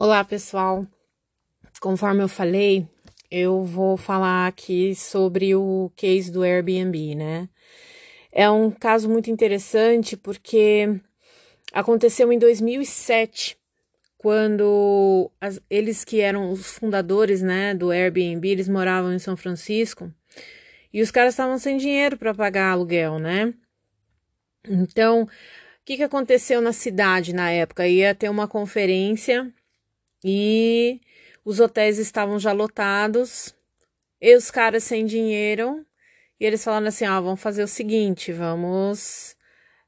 Olá, pessoal. Conforme eu falei, eu vou falar aqui sobre o case do Airbnb, né? É um caso muito interessante porque aconteceu em 2007, quando as, eles que eram os fundadores, né, do Airbnb, eles moravam em São Francisco e os caras estavam sem dinheiro para pagar aluguel, né? Então, o que, que aconteceu na cidade na época? Ia ter uma conferência e os hotéis estavam já lotados, e os caras sem dinheiro, e eles falaram assim: ó, ah, vamos fazer o seguinte, vamos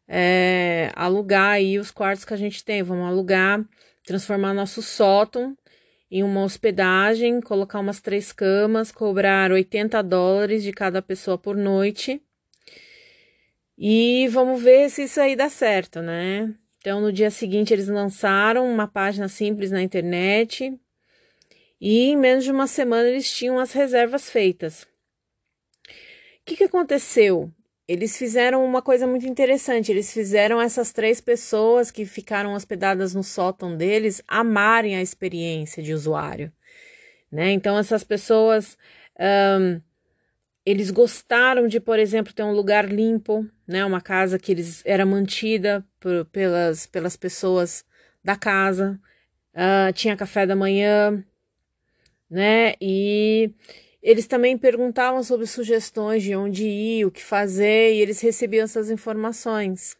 é, alugar aí os quartos que a gente tem, vamos alugar, transformar nosso sótão em uma hospedagem, colocar umas três camas, cobrar 80 dólares de cada pessoa por noite. E vamos ver se isso aí dá certo, né? Então, no dia seguinte, eles lançaram uma página simples na internet e em menos de uma semana eles tinham as reservas feitas. O que, que aconteceu? Eles fizeram uma coisa muito interessante. Eles fizeram essas três pessoas que ficaram hospedadas no sótão deles amarem a experiência de usuário. Né? Então, essas pessoas. Um, eles gostaram de, por exemplo, ter um lugar limpo, né? Uma casa que eles era mantida por, pelas, pelas pessoas da casa. Uh, tinha café da manhã, né? E eles também perguntavam sobre sugestões de onde ir, o que fazer, e eles recebiam essas informações.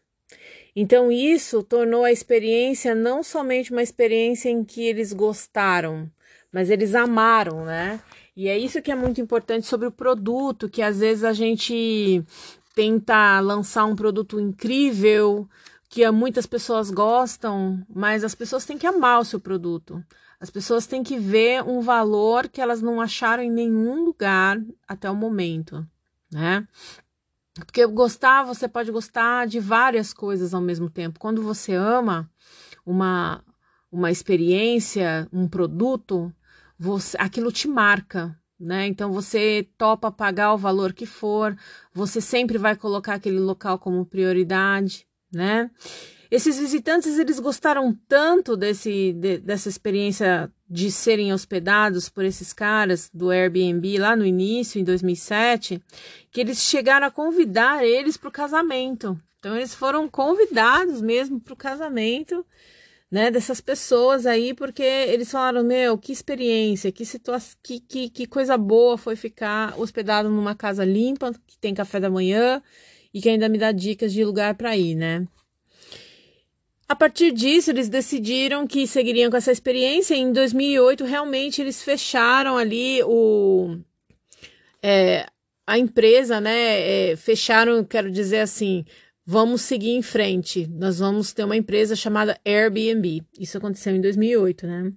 Então, isso tornou a experiência não somente uma experiência em que eles gostaram, mas eles amaram, né? E é isso que é muito importante sobre o produto, que às vezes a gente tenta lançar um produto incrível, que muitas pessoas gostam, mas as pessoas têm que amar o seu produto. As pessoas têm que ver um valor que elas não acharam em nenhum lugar até o momento, né? Porque gostar, você pode gostar de várias coisas ao mesmo tempo. Quando você ama uma, uma experiência, um produto, você, aquilo te marca, né? Então você topa pagar o valor que for, você sempre vai colocar aquele local como prioridade, né? Esses visitantes eles gostaram tanto desse de, dessa experiência de serem hospedados por esses caras do Airbnb lá no início, em 2007, que eles chegaram a convidar eles para o casamento. Então eles foram convidados mesmo para o casamento né, dessas pessoas aí, porque eles falaram, meu, que experiência, que situação, que, que, que coisa boa foi ficar hospedado numa casa limpa, que tem café da manhã e que ainda me dá dicas de lugar para ir, né? A partir disso, eles decidiram que seguiriam com essa experiência. E em 2008, realmente, eles fecharam ali o, é, a empresa, né? É, fecharam, quero dizer assim, vamos seguir em frente. Nós vamos ter uma empresa chamada Airbnb. Isso aconteceu em 2008, né?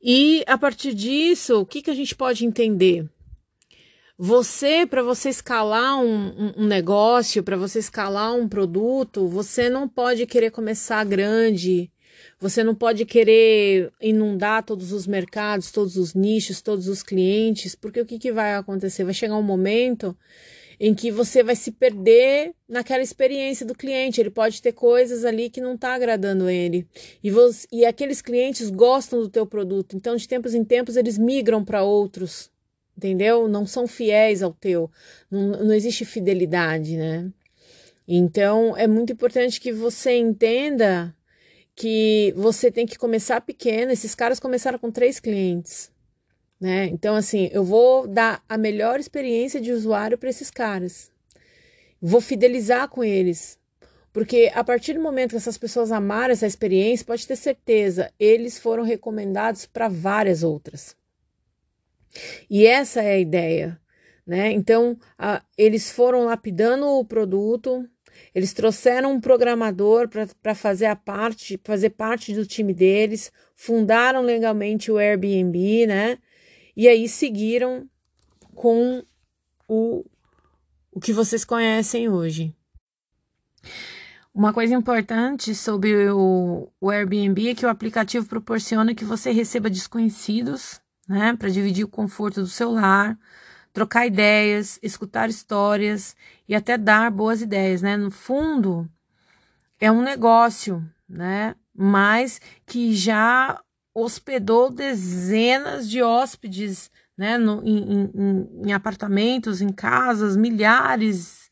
E a partir disso, o que, que a gente pode entender? Você, para você escalar um, um, negócio, para você escalar um produto, você não pode querer começar grande, você não pode querer inundar todos os mercados, todos os nichos, todos os clientes, porque o que, que vai acontecer? Vai chegar um momento em que você vai se perder naquela experiência do cliente. Ele pode ter coisas ali que não está agradando ele. E, você, e aqueles clientes gostam do teu produto. Então, de tempos em tempos, eles migram para outros. Entendeu? Não são fiéis ao teu. Não, não existe fidelidade, né? Então, é muito importante que você entenda que você tem que começar pequeno. Esses caras começaram com três clientes né? Então, assim, eu vou dar a melhor experiência de usuário para esses caras. Vou fidelizar com eles. Porque a partir do momento que essas pessoas amaram essa experiência, pode ter certeza, eles foram recomendados para várias outras. E essa é a ideia, né? Então, a, eles foram lapidando o produto, eles trouxeram um programador para fazer a parte, fazer parte do time deles, fundaram legalmente o Airbnb, né? E aí seguiram com o, o que vocês conhecem hoje. Uma coisa importante sobre o, o Airbnb é que o aplicativo proporciona que você receba desconhecidos, né, para dividir o conforto do seu lar, trocar ideias, escutar histórias e até dar boas ideias, né? No fundo, é um negócio, né? mas que já hospedou dezenas de hóspedes, né, no, em, em, em apartamentos, em casas, milhares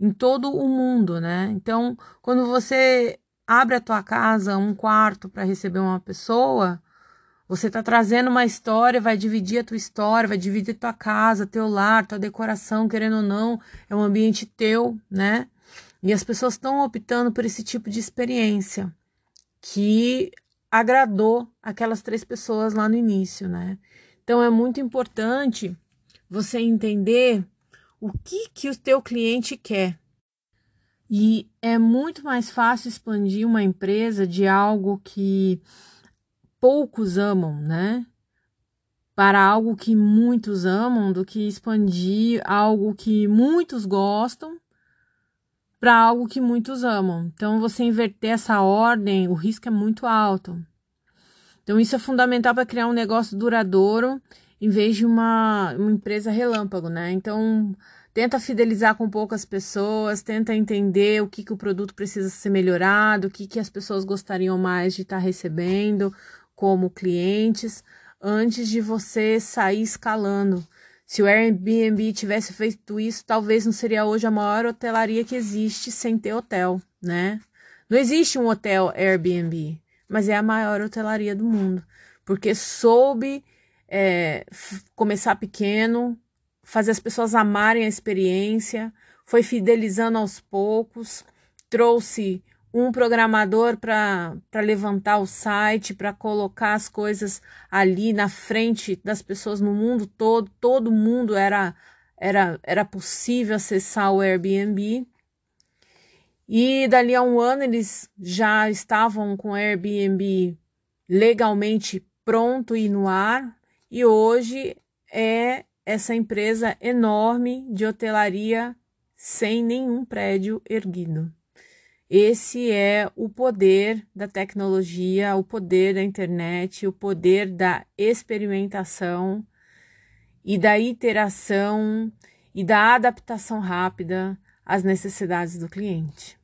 em todo o mundo, né? Então, quando você abre a tua casa, um quarto para receber uma pessoa, você está trazendo uma história, vai dividir a tua história, vai dividir tua casa, teu lar, tua decoração, querendo ou não, é um ambiente teu, né? E as pessoas estão optando por esse tipo de experiência que agradou aquelas três pessoas lá no início, né? Então é muito importante você entender o que que o teu cliente quer. E é muito mais fácil expandir uma empresa de algo que poucos amam, né? Para algo que muitos amam do que expandir algo que muitos gostam para algo que muitos amam. Então, você inverter essa ordem, o risco é muito alto. Então, isso é fundamental para criar um negócio duradouro em vez de uma, uma empresa relâmpago, né? Então, tenta fidelizar com poucas pessoas, tenta entender o que, que o produto precisa ser melhorado, o que, que as pessoas gostariam mais de estar tá recebendo como clientes, antes de você sair escalando. Se o Airbnb tivesse feito isso, talvez não seria hoje a maior hotelaria que existe sem ter hotel, né? Não existe um hotel Airbnb, mas é a maior hotelaria do mundo, porque soube é, começar pequeno, fazer as pessoas amarem a experiência, foi fidelizando aos poucos, trouxe um programador para levantar o site, para colocar as coisas ali na frente das pessoas no mundo todo, todo mundo era era era possível acessar o Airbnb. E dali a um ano eles já estavam com o Airbnb legalmente pronto e no ar, e hoje é essa empresa enorme de hotelaria sem nenhum prédio erguido. Esse é o poder da tecnologia, o poder da internet, o poder da experimentação e da iteração e da adaptação rápida às necessidades do cliente.